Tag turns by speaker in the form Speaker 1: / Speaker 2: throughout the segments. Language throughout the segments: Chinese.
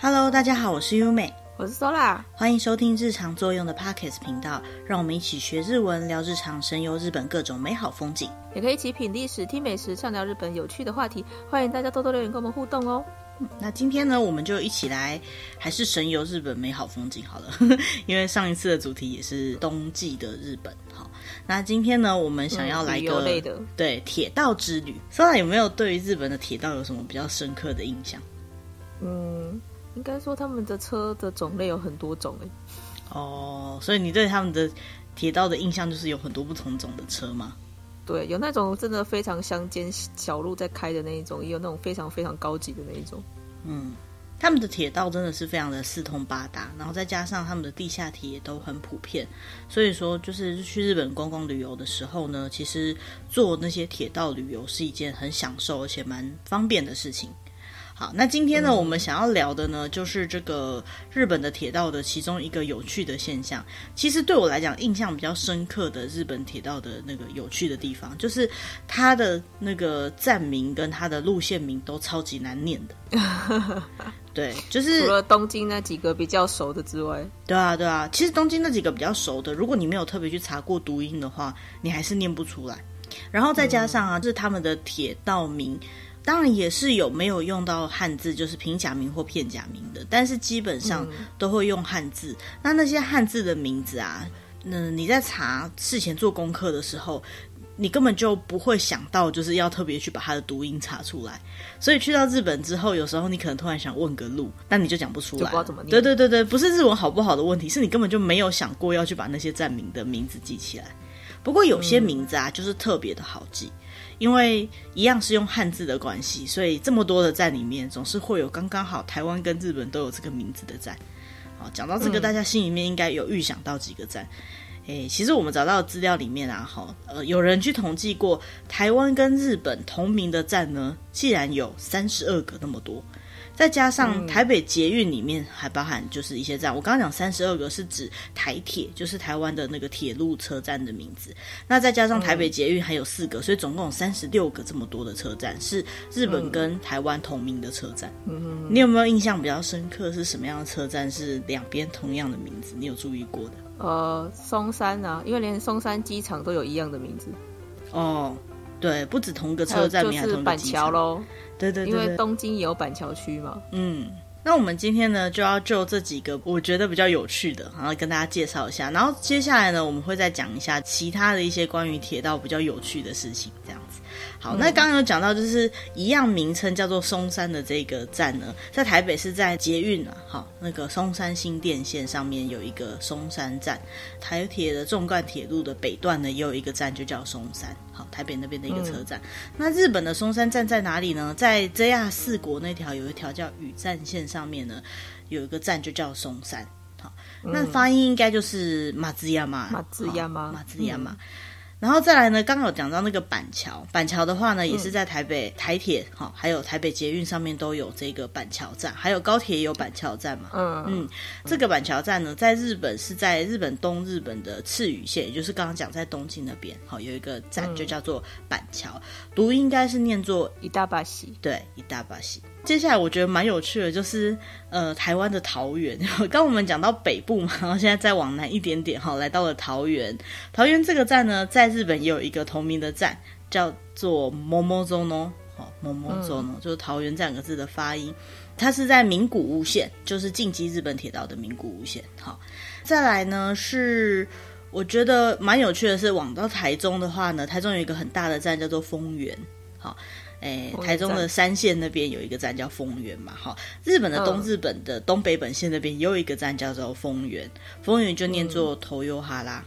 Speaker 1: Hello，大家好，我是优美，
Speaker 2: 我是 Sola，
Speaker 1: 欢迎收听日常作用的 Pockets 频道，让我们一起学日文，聊日常，神游日本各种美好风景，
Speaker 2: 也可以一起品历史、听美食，畅聊日本有趣的话题。欢迎大家多多留言跟我们互动哦。
Speaker 1: 那今天呢，我们就一起来，还是神游日本美好风景好了，因为上一次的主题也是冬季的日本。好，那今天呢，我们想要来个、嗯、对铁道之旅。Sola 有没有对于日本的铁道有什么比较深刻的印象？
Speaker 2: 嗯，应该说他们的车的种类有很多种诶。
Speaker 1: 哦，所以你对他们的铁道的印象就是有很多不同种的车吗？
Speaker 2: 对，有那种真的非常乡间小路在开的那一种，也有那种非常非常高级的那一种。
Speaker 1: 嗯，他们的铁道真的是非常的四通八达，然后再加上他们的地下铁也都很普遍，所以说就是去日本观光旅游的时候呢，其实坐那些铁道旅游是一件很享受而且蛮方便的事情。好，那今天呢，我们想要聊的呢，就是这个日本的铁道的其中一个有趣的现象。其实对我来讲，印象比较深刻的日本铁道的那个有趣的地方，就是它的那个站名跟它的路线名都超级难念的。对，就是
Speaker 2: 除了东京那几个比较熟的之外，
Speaker 1: 对啊，对啊。其实东京那几个比较熟的，如果你没有特别去查过读音的话，你还是念不出来。然后再加上啊，嗯、就是他们的铁道名。当然也是有没有用到汉字，就是平假名或片假名的，但是基本上都会用汉字。嗯、那那些汉字的名字啊，嗯，你在查事前做功课的时候，你根本就不会想到就是要特别去把它的读音查出来。所以去到日本之后，有时候你可能突然想问个路，但你就讲不出
Speaker 2: 来。不知道怎么。
Speaker 1: 对对对对，不是日文好不好的问题，是你根本就没有想过要去把那些站名的名字记起来。不过有些名字啊，嗯、就是特别的好记。因为一样是用汉字的关系，所以这么多的站里面，总是会有刚刚好台湾跟日本都有这个名字的站。好，讲到这个，大家心里面应该有预想到几个站。嗯、诶，其实我们找到的资料里面啊，哈，呃，有人去统计过台湾跟日本同名的站呢，竟然有三十二个那么多。再加上台北捷运里面还包含就是一些站，我刚刚讲三十二个是指台铁，就是台湾的那个铁路车站的名字。那再加上台北捷运还有四个，所以总共有三十六个这么多的车站是日本跟台湾同名的车站。嗯，你有没有印象比较深刻是什么样的车站是两边同样的名字？你有注意过的？
Speaker 2: 呃，松山啊，因为连松山机场都有一样的名字。
Speaker 1: 哦，对，不止同个车站名，还同个机场喽。对对对，
Speaker 2: 因为东京也有板桥区嘛。
Speaker 1: 嗯，那我们今天呢，就要就这几个我觉得比较有趣的，然后跟大家介绍一下。然后接下来呢，我们会再讲一下其他的一些关于铁道比较有趣的事情，这样子。好，那刚刚有讲到，就是一样名称叫做松山的这个站呢，在台北是在捷运啊，好，那个松山新电线上面有一个松山站，台铁的纵贯铁路的北段呢，也有一个站就叫松山，好，台北那边的一个车站。嗯、那日本的松山站在哪里呢？在 JR 四国那条有一条叫羽站线上面呢，有一个站就叫松山，好，那发音应该就是马兹亚马，
Speaker 2: 马兹亚马，
Speaker 1: 马兹亚马。然后再来呢，刚刚有讲到那个板桥，板桥的话呢，也是在台北、嗯、台铁哈，还有台北捷运上面都有这个板桥站，还有高铁也有板桥站嘛。嗯。嗯，这个板桥站呢，在日本是在日本东日本的赤羽线，也就是刚刚讲在东京那边，好有一个站就叫做板桥，嗯、读应该是念作
Speaker 2: 伊大巴西，
Speaker 1: 对，伊大巴西。接下来我觉得蛮有趣的，就是呃台湾的桃园。刚我们讲到北部嘛，然后现在再往南一点点，哈，来到了桃园。桃园这个站呢，在日本也有一个同名的站，叫做 Momozono，好 Momozono，就是桃园这两个字的发音。它是在名古屋线，就是近畿日本铁道的名古屋线。好，再来呢是我觉得蛮有趣的是，往到台中的话呢，台中有一个很大的站叫做丰原，好。哎，台中的山线那边有一个站叫丰原嘛，哈。日本的东日本的东北本线那边也有一个站叫做丰原，丰原就念作头优哈拉，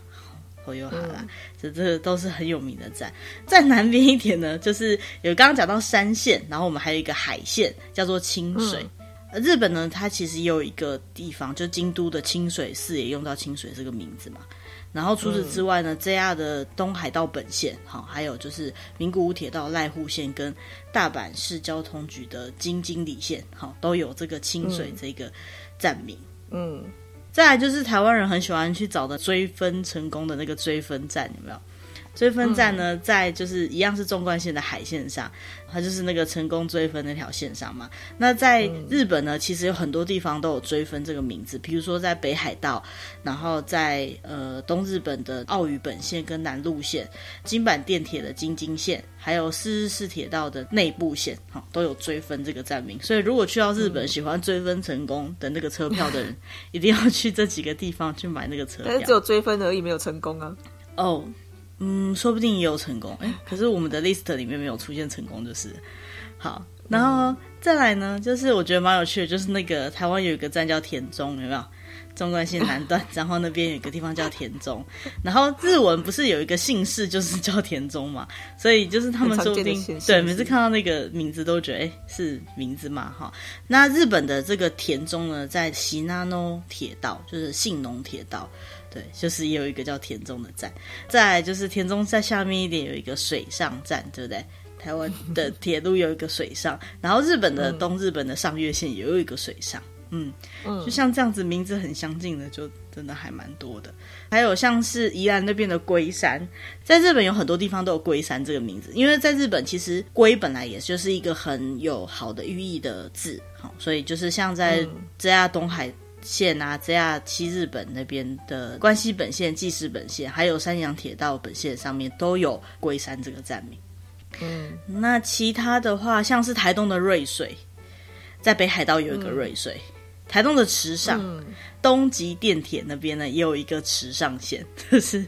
Speaker 1: 头优哈拉，这这都是很有名的站。在南边一点呢，就是有刚刚讲到山线，然后我们还有一个海线叫做清水。嗯、日本呢，它其实也有一个地方，就京都的清水寺也用到清水这个名字嘛。然后除此之外呢、嗯、，JR 的东海道本线，好，还有就是名古屋铁道濑户线跟大阪市交通局的京津里线，好，都有这个清水这个站名。嗯，再来就是台湾人很喜欢去找的追分成功的那个追分站，有没有？追分站呢，在就是一样是纵贯线的海线上，它就是那个成功追分那条线上嘛。那在日本呢，其实有很多地方都有追分这个名字，比如说在北海道，然后在呃东日本的奥羽本线跟南路线，京阪电铁的京津线，还有四日市铁道的内部线，哈，都有追分这个站名。所以如果去到日本喜欢追分成功的那个车票的人，一定要去这几个地方去买那个车票。
Speaker 2: 但是只有追分而已，没有成功啊。
Speaker 1: 哦。嗯，说不定也有成功，哎，可是我们的 list 里面没有出现成功，就是好。然后再来呢，就是我觉得蛮有趣的，就是那个台湾有一个站叫田中，有没有？中关线南段，然后那边有一个地方叫田中，然后日文不是有一个姓氏就是叫田中嘛，所以就是他们说不定对，每次看到那个名字都觉得哎是名字嘛哈。那日本的这个田中呢，在信浓铁道，就是信浓铁道。对，就是也有一个叫田中的站，再来就是田中在下面一点有一个水上站，对不对？台湾的 铁路有一个水上，然后日本的东日本的上越线也有一个水上，嗯，就像这样子名字很相近的，就真的还蛮多的。还有像是宜兰那边的龟山，在日本有很多地方都有龟山这个名字，因为在日本其实龟本来也就是一个很有好的寓意的字，好，所以就是像在这样东海。线啊这样七日本那边的关西本线、纪势本线，还有山阳铁道本线上面都有龟山这个站名。嗯，那其他的话，像是台东的瑞水，在北海道有一个瑞水，嗯、台东的池上，嗯、东极电铁那边呢也有一个池上线，就是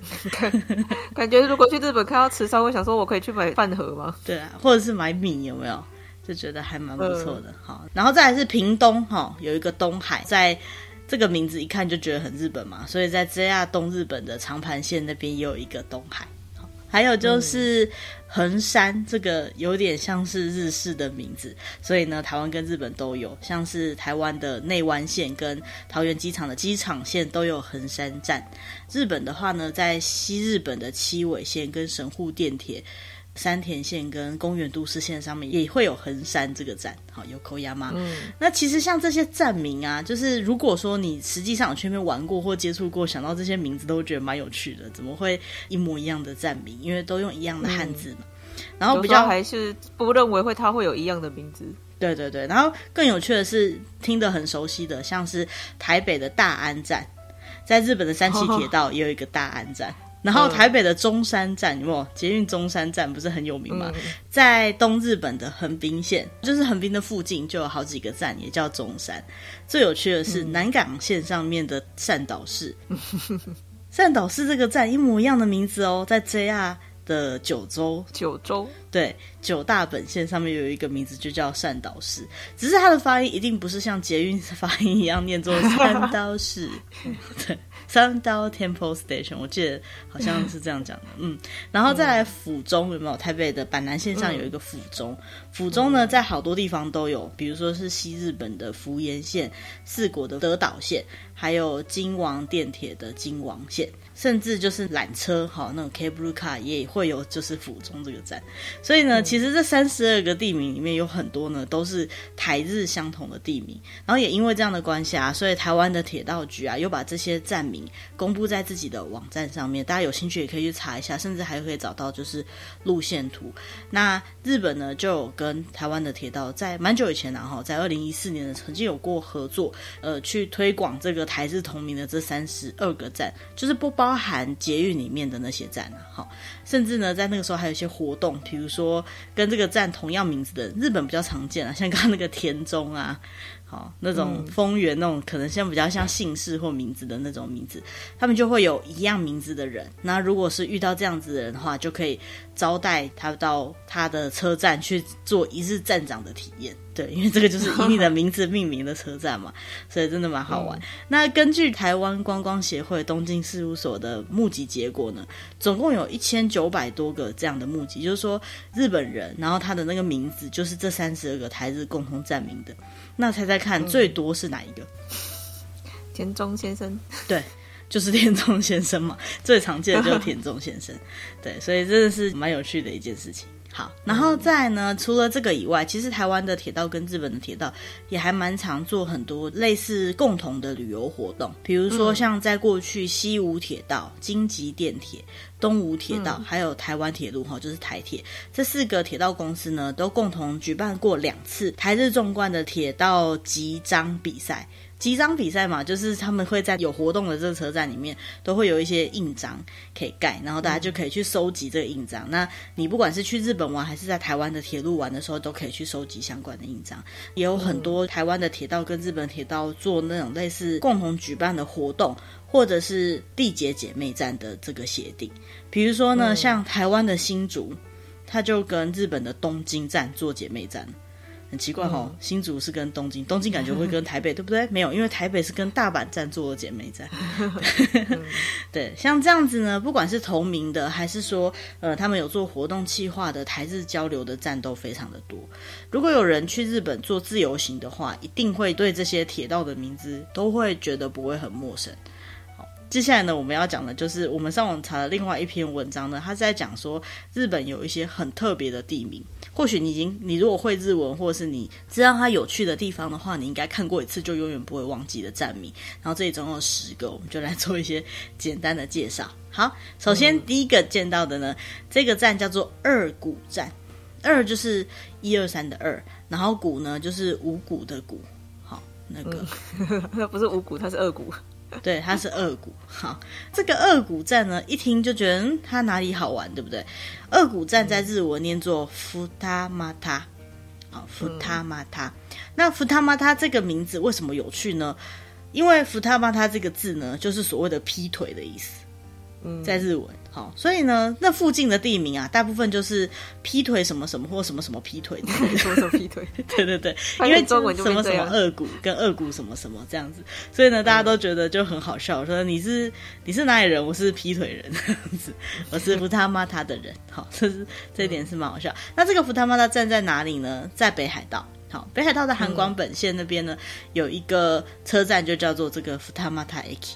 Speaker 2: 感觉如果去日本看到池上，会想说我可以去买饭盒吗？
Speaker 1: 对啊，或者是买米有没有？就觉得还蛮不错的。好、嗯，然后再来是屏东哈，有一个东海在。这个名字一看就觉得很日本嘛，所以在 JR 东日本的长盘线那边也有一个东海，还有就是横山，这个有点像是日式的名字，所以呢，台湾跟日本都有，像是台湾的内湾线跟桃园机场的机场线都有横山站，日本的话呢，在西日本的七尾线跟神户电铁。山田线跟公园都市线上面也会有横山这个站，好，有口牙吗？嗯，那其实像这些站名啊，就是如果说你实际上有去那边玩过或接触过，想到这些名字都会觉得蛮有趣的。怎么会一模一样的站名？因为都用一样的汉字嘛。嗯、然后比较
Speaker 2: 还是不认为会它会有一样的名字。
Speaker 1: 对对对，然后更有趣的是听得很熟悉的，像是台北的大安站，在日本的山崎铁道也有一个大安站。哦然后台北的中山站，有没有捷运中山站不是很有名吗？嗯、在东日本的横滨线，就是横滨的附近就有好几个站，也叫中山。最有趣的是南港线上面的善导市，善导市这个站一模一样的名字哦，在 JR 的九州，
Speaker 2: 九州。
Speaker 1: 对九大本线上面有一个名字就叫善导市，只是它的发音一定不是像捷运发音一样念作善导市，对。三刀 Temple Station，我记得好像是这样讲的，嗯，然后再来府中有没有？台北的板南线上有一个府中，府中呢在好多地方都有，比如说是西日本的福盐线、四国的德岛线，还有金王电铁的金王线。甚至就是缆车，哈，那种 cable car 也会有，就是府中这个站。所以呢，嗯、其实这三十二个地名里面有很多呢，都是台日相同的地名。然后也因为这样的关系啊，所以台湾的铁道局啊，又把这些站名公布在自己的网站上面，大家有兴趣也可以去查一下，甚至还可以找到就是路线图。那日本呢，就有跟台湾的铁道在蛮久以前然后在二零一四年呢，曾经有过合作，呃，去推广这个台日同名的这三十二个站，就是不包。含捷运里面的那些站啊，好，甚至呢，在那个时候还有一些活动，比如说跟这个站同样名字的日本比较常见啊，像刚刚那个田中啊。哦，那种丰原那种可能像比较像姓氏或名字的那种名字，他们就会有一样名字的人。那如果是遇到这样子的人的话，就可以招待他到他的车站去做一日站长的体验。对，因为这个就是以你的名字命名的车站嘛，所以真的蛮好玩。嗯、那根据台湾观光协会东京事务所的募集结果呢，总共有一千九百多个这样的募集，就是说日本人，然后他的那个名字就是这三十二个台日共同站名的。那猜猜看，最多是哪一个？
Speaker 2: 田中先生，
Speaker 1: 对，就是田中先生嘛，最常见的就是田中先生，对，所以真的是蛮有趣的一件事情。好，然后再呢，除了这个以外，其实台湾的铁道跟日本的铁道也还蛮常做很多类似共同的旅游活动，比如说像在过去西武铁道、京急电铁、东武铁道，还有台湾铁路哈，就是台铁这四个铁道公司呢，都共同举办过两次台日纵贯的铁道集章比赛。集章比赛嘛，就是他们会在有活动的这个车站里面，都会有一些印章可以盖，然后大家就可以去收集这个印章。那你不管是去日本玩，还是在台湾的铁路玩的时候，都可以去收集相关的印章。也有很多台湾的铁道跟日本铁道做那种类似共同举办的活动，或者是缔结姐妹站的这个协定。比如说呢，像台湾的新竹，它就跟日本的东京站做姐妹站。很奇怪哈，新竹是跟东京，东京感觉会跟 台北，对不对？没有，因为台北是跟大阪站做的姐妹站。对，像这样子呢，不管是同名的，还是说呃，他们有做活动企划的台日交流的站都非常的多。如果有人去日本做自由行的话，一定会对这些铁道的名字都会觉得不会很陌生。接下来呢，我们要讲的就是我们上网查的另外一篇文章呢，它是在讲说日本有一些很特别的地名。或许你已经，你如果会日文，或者是你知道它有趣的地方的话，你应该看过一次就永远不会忘记的站名。然后这里总共有十个，我们就来做一些简单的介绍。好，首先第一个见到的呢，嗯、这个站叫做二谷站，二就是一二三的二，然后谷呢就是五谷的谷。好，那个
Speaker 2: 那、不是五谷，它是二谷。
Speaker 1: 对，它是二股。好，这个二股站呢，一听就觉得、嗯、它哪里好玩，对不对？二股站在日文念作福他马他，好，福他马他。那福他马他这个名字为什么有趣呢？因为福他马他这个字呢，就是所谓的劈腿的意思。在日文，好，所以呢，那附近的地名啊，大部分就是劈腿什么什么或什么什么劈腿，
Speaker 2: 什么什么劈腿，
Speaker 1: 对 对对，因为中文就什么什么二谷跟二谷什么什么这样子，所以呢，大家都觉得就很好笑，说你是你是哪里人？我是劈腿人这样子，我是福他妈他的人，好，这是这一点是蛮好笑。那这个福他妈他站在哪里呢？在北海道，好，北海道的函馆本线那边呢，有一个车站就叫做这个福他妈他駅。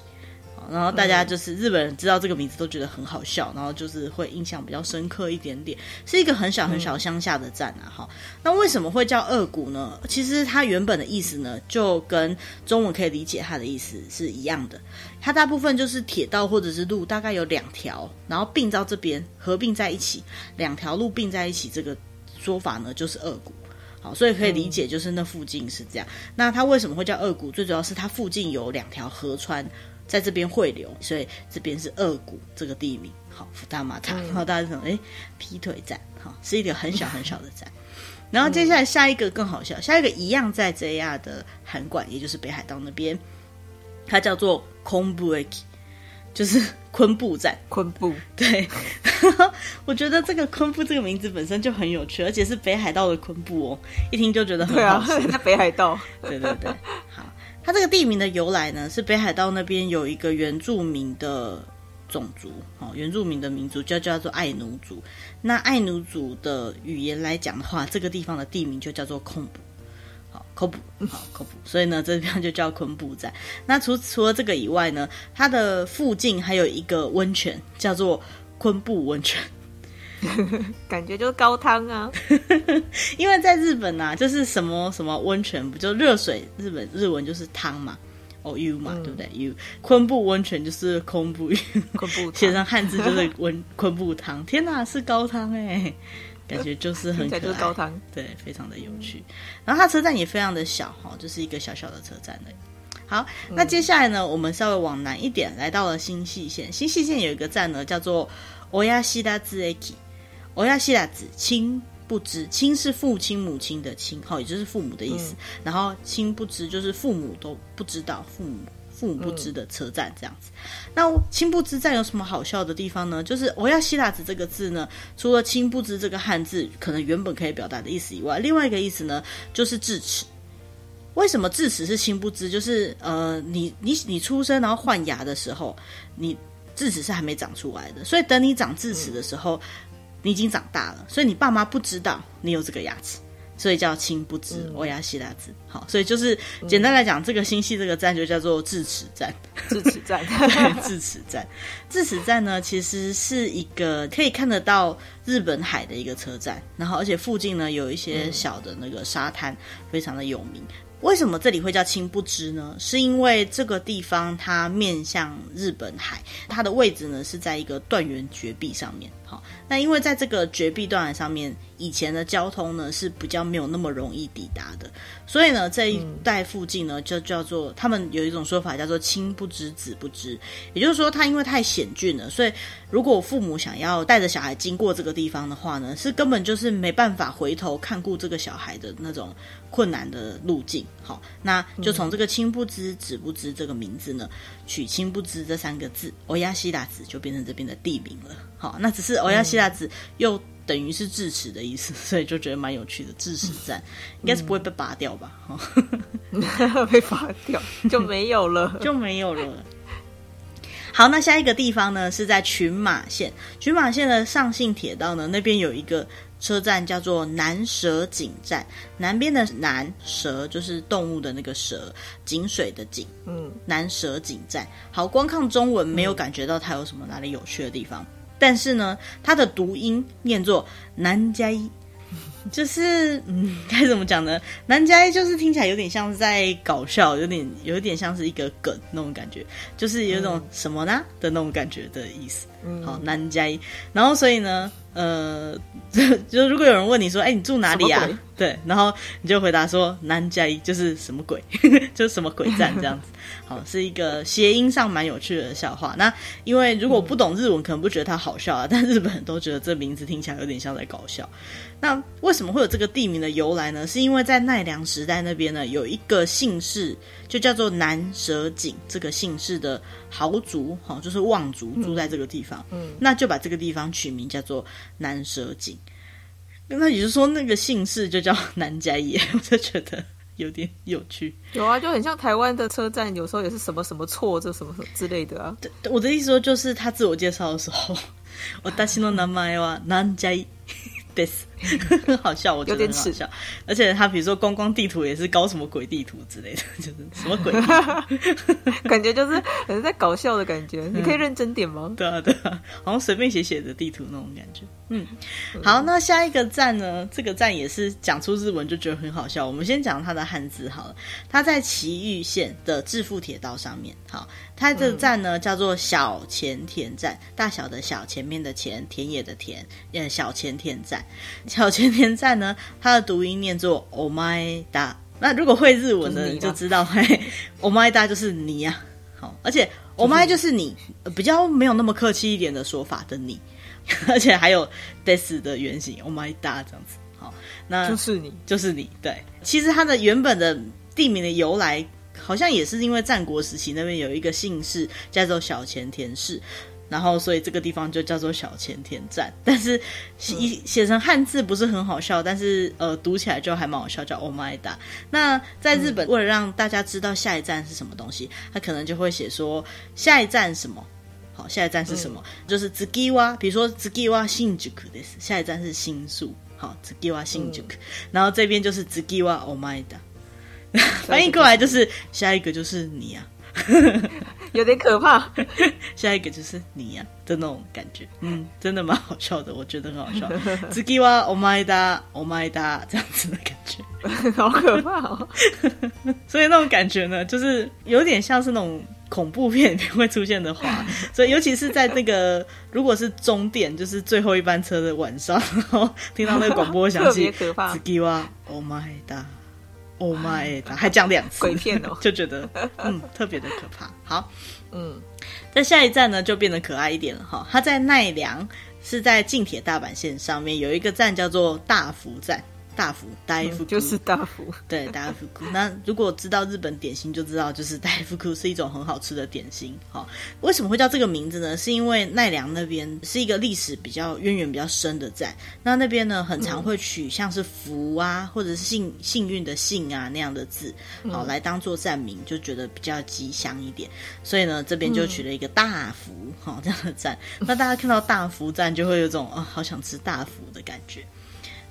Speaker 1: 然后大家就是日本人知道这个名字都觉得很好笑，然后就是会印象比较深刻一点点，是一个很小很小乡下的站啊。哈，那为什么会叫二谷呢？其实它原本的意思呢，就跟中文可以理解它的意思是一样的。它大部分就是铁道或者是路，大概有两条，然后并到这边合并在一起，两条路并在一起，这个说法呢就是二谷。好，所以可以理解就是那附近是这样。那它为什么会叫二谷？最主要是它附近有两条河川。在这边汇流，所以这边是二谷这个地名。好，福大马塔，然后大家就说，哎，劈腿站，好，是一个很小很小的站。然后接下来下一个更好笑，下一个一样在 JR 的函馆，也就是北海道那边，它叫做昆布駅，就是昆布站。
Speaker 2: 昆布，
Speaker 1: 对。我觉得这个昆布这个名字本身就很有趣，而且是北海道的昆布哦，一听就觉得很好笑。
Speaker 2: 在北海道，
Speaker 1: 对对对，好。它这个地名的由来呢，是北海道那边有一个原住民的种族，哦，原住民的民族叫叫做爱奴族。那爱奴族的语言来讲的话，这个地方的地名就叫做昆布，好，昆布，好，昆布。所以呢，这地方就叫昆布站。那除除了这个以外呢，它的附近还有一个温泉，叫做昆布温泉。
Speaker 2: 感觉就是高汤啊，
Speaker 1: 因为在日本啊，就是什么什么温泉，不就热水？日本日文就是汤嘛，哦，U 嘛，嗯、对不对？U 昆布温泉就是 昆布，
Speaker 2: 昆布
Speaker 1: 写上汉字就是温昆布汤。天哪，是高汤哎，感觉就是很可爱，
Speaker 2: 就是高汤，
Speaker 1: 对，非常的有趣。然后它车站也非常的小哈，就是一个小小的车站的。好，那接下来呢，我们稍微往南一点，来到了新细线。新细线有一个站呢，叫做 Oyashida Eki。欧亚西拉子亲不知，亲是父亲母亲的亲，好，也就是父母的意思。嗯、然后亲不知就是父母都不知道，父母父母不知的车站这样子。嗯、那亲不知站有什么好笑的地方呢？就是欧亚西拉子这个字呢，除了亲不知这个汉字可能原本可以表达的意思以外，另外一个意思呢，就是智齿。为什么智齿是亲不知？就是呃，你你你出生然后换牙的时候，你智齿是还没长出来的，所以等你长智齿的时候。嗯你已经长大了，所以你爸妈不知道你有这个牙齿，所以叫亲不知欧亚希拉兹。好，所以就是简单来讲，嗯、这个星系这个站就叫做智齿站。
Speaker 2: 智齿站，
Speaker 1: 对，智齿站。智齿站呢，其实是一个可以看得到日本海的一个车站，然后而且附近呢有一些小的那个沙滩，非常的有名。为什么这里会叫青不知呢？是因为这个地方它面向日本海，它的位置呢是在一个断垣绝壁上面。好，那因为在这个绝壁断崖上面，以前的交通呢是比较没有那么容易抵达的，所以呢这一带附近呢就叫做他们有一种说法叫做亲不知子不知，也就是说它因为太险峻了，所以如果父母想要带着小孩经过这个地方的话呢，是根本就是没办法回头看顾这个小孩的那种。困难的路径，好，那就从这个亲不知子不知这个名字呢，取亲不知这三个字，欧亚西达子就变成这边的地名了。好，那只是欧亚希腊子又等于是智齿的意思，所以就觉得蛮有趣的。智齿站应该是不会被拔掉吧哈？
Speaker 2: 被拔掉就没有了，
Speaker 1: 就没有了。好，那下一个地方呢是在群马县，群马县的上信铁道呢那边有一个。车站叫做南蛇井站，南边的南蛇就是动物的那个蛇，井水的井，嗯，南蛇井站。好，光看中文没有感觉到它有什么哪里有趣的地方，嗯、但是呢，它的读音念作南加一。就是嗯，该怎么讲呢？南加一就是听起来有点像在搞笑，有点有点像是一个梗那种感觉，就是有一种什么呢的那种感觉的意思。好，南加一，然后所以呢，呃，就，就如果有人问你说，哎，你住哪里啊？对，然后你就回答说南加一就是什么鬼，就是什么鬼站这样子。好，是一个谐音上蛮有趣的笑话。那因为如果不懂日文，可能不觉得它好笑啊，但日本人都觉得这名字听起来有点像在搞笑。那为什么会有这个地名的由来呢？是因为在奈良时代那边呢，有一个姓氏就叫做南蛇井，这个姓氏的豪族，哈，就是望族住在这个地方，嗯，那就把这个地方取名叫做南蛇井。那也就是说，那个姓氏就叫南加一，我就觉得有点有趣。
Speaker 2: 有啊，就很像台湾的车站，有时候也是什么什么错，这什么什么之类的啊。
Speaker 1: 对，我的意思说，就是他自我介绍的时候，我私の名前は南加 好笑，我觉得很好笑。而且他比如说观光地图也是搞什么鬼地图之类的，就是什么鬼地图，
Speaker 2: 感觉就是很像在搞笑的感觉。你可以认真点吗？
Speaker 1: 嗯、对啊，对啊，好像随便写写的地图那种感觉。嗯，好，那下一个站呢？这个站也是讲出日文就觉得很好笑。我们先讲它的汉字好了。它在埼玉县的致富铁道上面。好，它这个站呢叫做小前田站，大小的小，前面的前，田野的田，呃，小前田站。小前田站呢，它的读音念作 omaeda。那如果会日文的，你就知道，嘿，omaeda 就是你呀、啊。好，而且 omae 就是你，比较没有那么客气一点的说法的你，而且还有 des 的原型 omaeda 这样子。好，那
Speaker 2: 就是你，
Speaker 1: 就是你。对，其实它的原本的地名的由来，好像也是因为战国时期那边有一个姓氏叫做小前田氏。然后，所以这个地方就叫做小前田站，但是写写成汉字不是很好笑，但是呃，读起来就还蛮好笑，叫 Omaeda。那在日本，为了让大家知道下一站是什么东西，他可能就会写说下一站什么，好，下一站是什么？嗯、就是次は，比如说次は新宿です，下一站是新宿，好，次は新宿，然后这边就是次は Omaeda， 翻译过来就是下一个就是你啊。
Speaker 2: 有点可怕，
Speaker 1: 下一个就是你呀、啊、的那种感觉，嗯，真的蛮好笑的，我觉得很好笑。次はお前だ、お前だ这样子的感觉，
Speaker 2: 好可怕哦。
Speaker 1: 所以那种感觉呢，就是有点像是那种恐怖片里面会出现的话，所以尤其是在那个如果是终电，就是最后一班车的晚上，然后听到那个广播响起，
Speaker 2: 可怕。
Speaker 1: 次はお前だ。 Oh my！还讲两次，
Speaker 2: 鬼片哦，
Speaker 1: 就觉得嗯特别的可怕。好，嗯，在下一站呢就变得可爱一点了哈。它在奈良，是在近铁大阪线上面有一个站叫做大福站。大福，大福、嗯、
Speaker 2: 就是大福，
Speaker 1: 对，大福。那如果知道日本点心，就知道就是大福 是一种很好吃的点心。好，为什么会叫这个名字呢？是因为奈良那边是一个历史比较渊源比较深的站，那那边呢很常会取像是福啊，或者是幸幸运的幸啊那样的字，好来当做站名，就觉得比较吉祥一点。所以呢，这边就取了一个大福，好这样的站。那大家看到大福站，就会有种啊、哦，好想吃大福的感觉。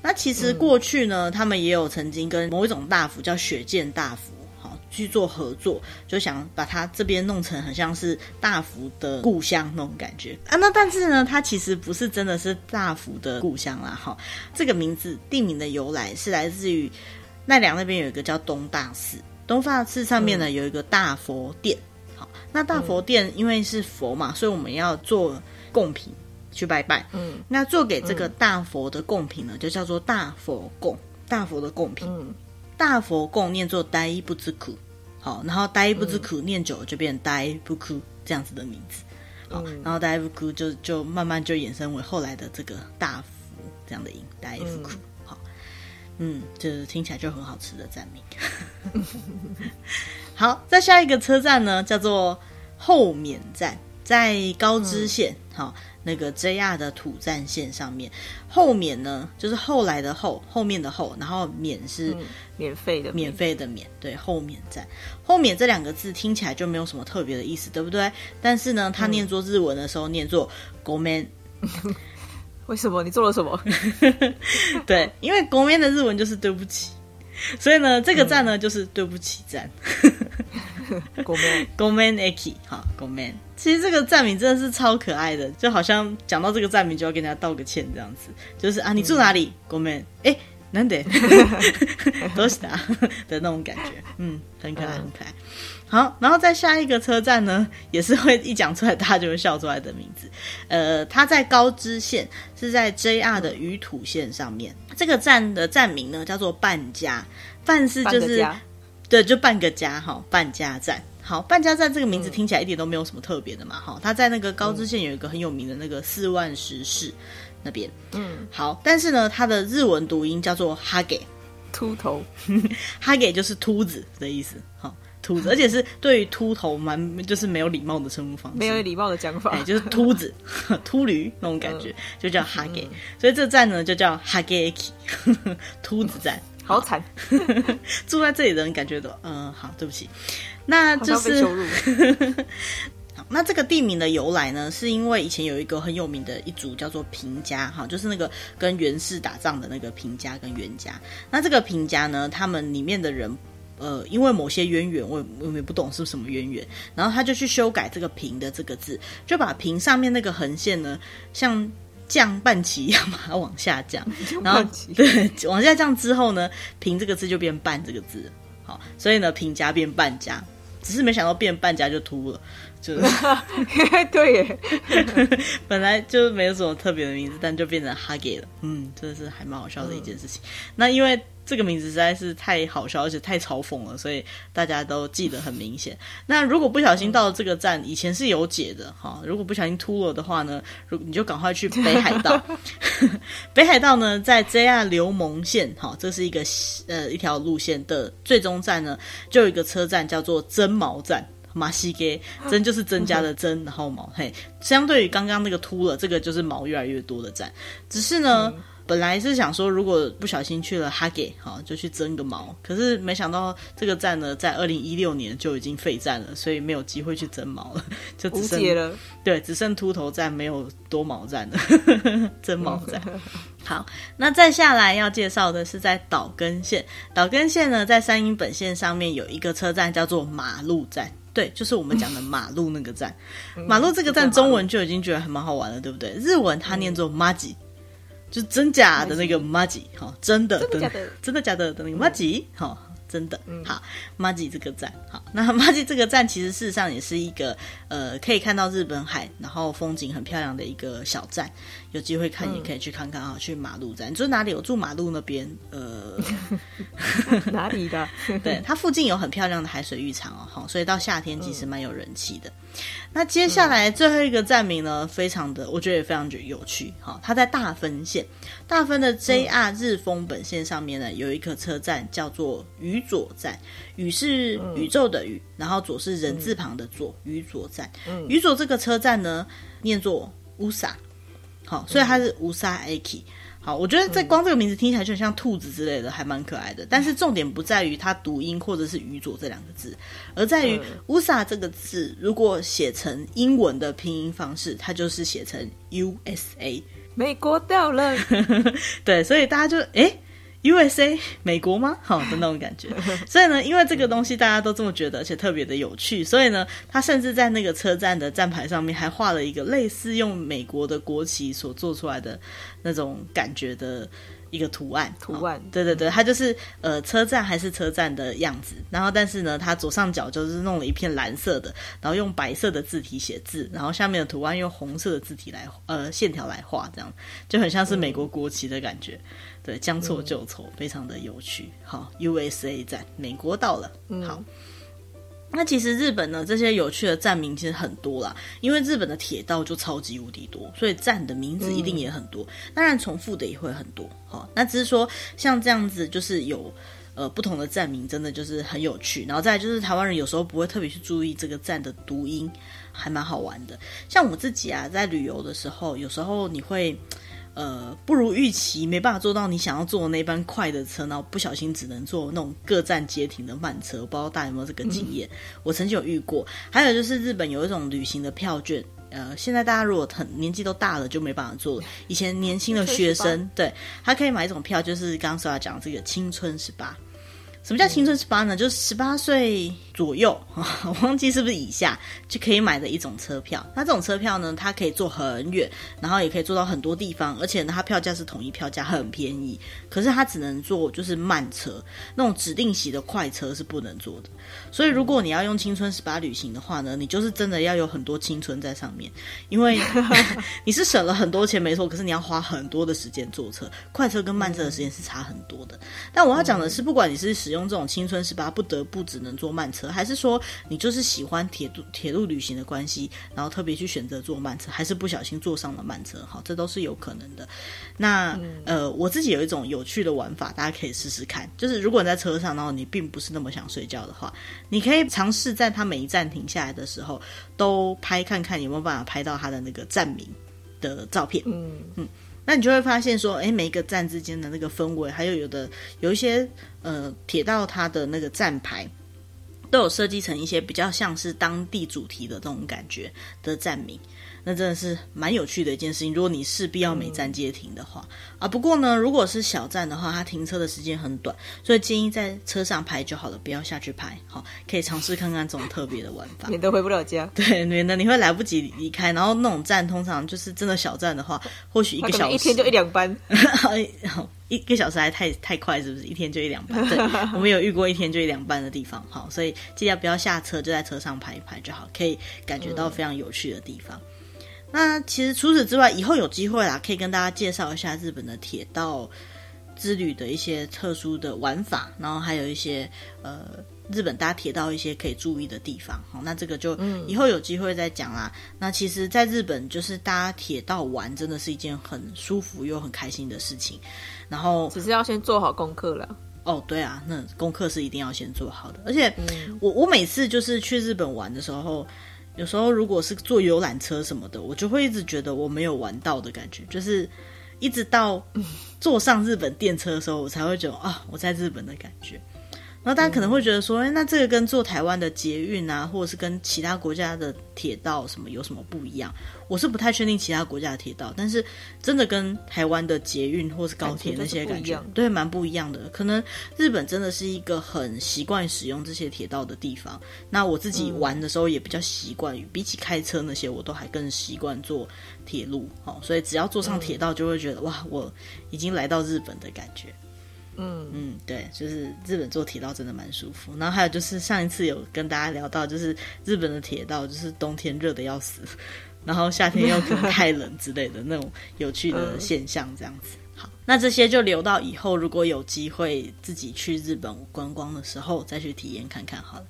Speaker 1: 那其实过去呢，嗯、他们也有曾经跟某一种大佛叫雪见大佛，好去做合作，就想把它这边弄成很像是大福的故乡那种感觉啊。那但是呢，它其实不是真的是大福的故乡啦。哈，这个名字地名的由来是来自于奈良那边有一个叫东大寺，东大寺上面呢有一个大佛殿。好，那大佛殿因为是佛嘛，所以我们要做贡品。去拜拜，嗯，那做给这个大佛的贡品呢，嗯、就叫做大佛贡，大佛的贡品，嗯、大佛供念作呆不知苦，好，然后呆不知苦念久了就变呆不哭这样子的名字，好，嗯、然后呆不哭就就慢慢就衍生为后来的这个大福这样的音，呆不哭，好，嗯，就是听起来就很好吃的站名，好，在下一个车站呢叫做后免站，在高知县，好、嗯。那个 JR 的土站线上面，后免呢就是后来的后，后面的后，然后免是
Speaker 2: 免费的
Speaker 1: 免费的免，对，后免站。后免这两个字听起来就没有什么特别的意思，对不对？但是呢，他念作日文的时候念作 Gomen。
Speaker 2: 为什么？你做了什么？
Speaker 1: 对，因为 Gomen 的日文就是对不起，所以呢，这个站呢、嗯、就是对不起站。
Speaker 2: Gomen
Speaker 1: Gomen Eki 好 Gomen 其实这个站名真的是超可爱的，就好像讲到这个站名就要跟人家道个歉这样子，就是啊，你住哪里？Gomen 哎，难得 都是他的那种感觉，嗯，很可爱，很可爱。好，然后在下一个车站呢，也是会一讲出来大家就会笑出来的名字，呃，它在高知县，是在 JR 的宇土线上面。这个站的站名呢叫做半家，半是就是。对，就半个家哈，半家站。好，半家站这个名字听起来一点都没有什么特别的嘛，哈、嗯。它在那个高知县有一个很有名的那个四万石市那边。嗯，好，但是呢，它的日文读音叫做哈给，
Speaker 2: 秃头，
Speaker 1: 哈给就是秃子的意思，哈，秃子，而且是对于秃头蛮就是没有礼貌的称呼方式，
Speaker 2: 没有礼貌的讲法，
Speaker 1: 哎，就是秃子、秃驴那种感觉，嗯、就叫哈给，
Speaker 2: 嗯、
Speaker 1: 所以这站呢就叫哈给 秃子站。
Speaker 2: 好惨，
Speaker 1: 住在这里的人感觉都，嗯，好，对不起，那就是，好，那这个地名的由来呢，是因为以前有一个很有名的一族叫做平家，哈，就是那个跟源氏打仗的那个平家跟源家。那这个平家呢，他们里面的人，呃，因为某些渊源，我我也不懂是什么渊源，然后他就去修改这个平的这个字，就把平上面那个横线呢，像。降半旗一样把它往下降，然后对，往下降之后呢，平这个字就变半这个字，好，所以呢，平家变半家，只是没想到变半家就秃了，就是
Speaker 2: 对耶，
Speaker 1: 本来就没有什么特别的名字，但就变成哈给了，嗯，真的是还蛮好笑的一件事情。嗯、那因为。这个名字实在是太好笑，而且太嘲讽了，所以大家都记得很明显。那如果不小心到了这个站，以前是有解的哈。如果不小心秃了的话呢，如你就赶快去北海道。北海道呢，在 JR 留蒙线哈，这是一个呃一条路线的最终站呢，就有一个车站叫做真毛站。马西给增就是增加的增，然后毛嘿，相对于刚刚那个秃了，这个就是毛越来越多的站。只是呢。嗯本来是想说，如果不小心去了哈给，好就去增个毛。可是没想到这个站呢，在二零一六年就已经废站了，所以没有机会去增毛了，就只剩了。对，只剩秃头站，没有多毛站了，增毛站。好，那再下来要介绍的是在岛根县。岛根县呢，在山阴本线上面有一个车站叫做马路站，对，就是我们讲的马路那个站。马路这个站中文就已经觉得还蛮好玩了，对不对？日文它念作マジ。就真假的那个麻吉，哈，真的，真的假的，真的假的的那个麻吉，哈，真的，嗯好，麻吉这个站，好，那麻吉这个站其实事实上也是一个，呃，可以看到日本海，然后风景很漂亮的一个小站，有机会看也可以去看看啊，去马路站，你住哪里？我住马路那边，呃，
Speaker 2: 哪里的？
Speaker 1: 对，它附近有很漂亮的海水浴场哦，好，所以到夏天其实蛮有人气的。那接下来最后一个站名呢，非常的，我觉得也非常有趣。哈，它在大分县，大分的 JR 日丰本线上面呢，有一个车站叫做宇佐站。宇是宇宙的宇，然后佐是人字旁的佐，宇佐站。宇佐这个车站呢，念作乌萨，好，所以它是乌萨 aki。好，我觉得在光这个名字听起来就很像兔子之类的，还蛮可爱的。但是重点不在于它读音或者是宇佐这两个字，而在于 USA 这个字，如果写成英文的拼音方式，它就是写成 USA。
Speaker 2: 美国掉了。
Speaker 1: 对，所以大家就哎。诶 USA 美国吗？好的那种感觉，所以呢，因为这个东西大家都这么觉得，而且特别的有趣，所以呢，他甚至在那个车站的站牌上面还画了一个类似用美国的国旗所做出来的那种感觉的一个图案。
Speaker 2: 图案，
Speaker 1: 对对对，它就是呃车站还是车站的样子，然后但是呢，它左上角就是弄了一片蓝色的，然后用白色的字体写字，然后下面的图案用红色的字体来呃线条来画，这样就很像是美国国旗的感觉。嗯对，将错就错，嗯，非常的有趣。好，USA 站，美国到了。嗯，好。那其实日本呢，这些有趣的站名其实很多啦，因为日本的铁道就超级无敌多，所以站的名字一定也很多。嗯、当然，重复的也会很多。好，那只是说像这样子，就是有呃不同的站名，真的就是很有趣。然后再来就是台湾人有时候不会特别去注意这个站的读音，还蛮好玩的。像我自己啊，在旅游的时候，有时候你会。呃，不如预期，没办法坐到你想要坐的那班快的车，然后不小心只能坐那种各站皆停的慢车。我不知道大家有没有这个经验？嗯、我曾经有遇过。还有就是日本有一种旅行的票券，呃，现在大家如果很年纪都大了，就没办法做了。以前年轻的学生，对，他可以买一种票，就是刚刚说要讲这个青春十八。什么叫青春十八呢？就是十八岁左右，我忘记是不是以下就可以买的一种车票。那这种车票呢，它可以坐很远，然后也可以坐到很多地方，而且呢，它票价是统一票价，很便宜。可是它只能坐就是慢车，那种指定席的快车是不能坐的。所以如果你要用青春十八旅行的话呢，你就是真的要有很多青春在上面，因为 你是省了很多钱没错，可是你要花很多的时间坐车，快车跟慢车的时间是差很多的。但我要讲的是，不管你是使用这种青春十八不得不只能坐慢车，还是说你就是喜欢铁路铁路旅行的关系，然后特别去选择坐慢车，还是不小心坐上了慢车？好，这都是有可能的。那、嗯、呃，我自己有一种有趣的玩法，大家可以试试看。就是如果你在车上，然后你并不是那么想睡觉的话，你可以尝试在它每一站停下来的时候，都拍看看有没有办法拍到它的那个站名的照片。嗯嗯。那你就会发现说，哎，每一个站之间的那个氛围，还有有的有一些呃铁道它的那个站牌，都有设计成一些比较像是当地主题的这种感觉的站名。那真的是蛮有趣的一件事情。如果你势必要每站皆停的话，嗯、啊，不过呢，如果是小站的话，它停车的时间很短，所以建议在车上拍就好了，不要下去拍。好，可以尝试看看这种特别的玩法，
Speaker 2: 免得回不了家。
Speaker 1: 对，免得你会来不及离开。然后那种站通常就是真的小站的话，或许一个小时，一
Speaker 2: 天就一两班，
Speaker 1: 一个小时还太太快，是不是？一天就一两班。对，我们有遇过一天就一两班的地方。好，所以记得不要下车，就在车上拍一拍就好，可以感觉到非常有趣的地方。嗯那其实除此之外，以后有机会啦，可以跟大家介绍一下日本的铁道之旅的一些特殊的玩法，然后还有一些呃日本搭铁道一些可以注意的地方。好，那这个就以后有机会再讲啦。嗯。那其实，在日本就是搭铁道玩，真的是一件很舒服又很开心的事情。然后
Speaker 2: 只是要先做好功课了。
Speaker 1: 哦，对啊，那功课是一定要先做好的。而且我我每次就是去日本玩的时候。有时候如果是坐游览车什么的，我就会一直觉得我没有玩到的感觉，就是一直到坐上日本电车的时候，我才会觉得啊，我在日本的感觉。然后大家可能会觉得说，哎，那这个跟坐台湾的捷运啊，或者是跟其他国家的铁道什么有什么不一样？我是不太确定其他国家的铁道，但是真的跟台湾的捷运或是高铁那些感觉，感觉对，蛮不一样的。可能日本真的是一个很习惯使用这些铁道的地方。那我自己玩的时候也比较习惯于，比起开车那些，我都还更习惯坐铁路。哦，所以只要坐上铁道，就会觉得哇，我已经来到日本的感觉。嗯嗯，对，就是日本坐铁道真的蛮舒服。然后还有就是上一次有跟大家聊到，就是日本的铁道就是冬天热的要死，然后夏天又可能 太冷之类的那种有趣的现象，这样子。好，那这些就留到以后如果有机会自己去日本观光的时候再去体验看看好了。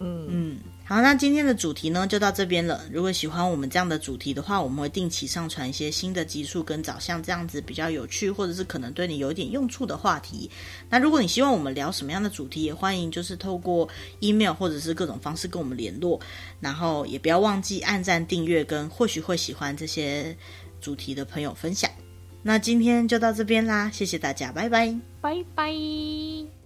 Speaker 1: 嗯嗯。好，那今天的主题呢就到这边了。如果喜欢我们这样的主题的话，我们会定期上传一些新的集数，跟找像这样子比较有趣，或者是可能对你有点用处的话题。那如果你希望我们聊什么样的主题，也欢迎就是透过 email 或者是各种方式跟我们联络。然后也不要忘记按赞、订阅，跟或许会喜欢这些主题的朋友分享。那今天就到这边啦，谢谢大家，拜拜，
Speaker 2: 拜拜。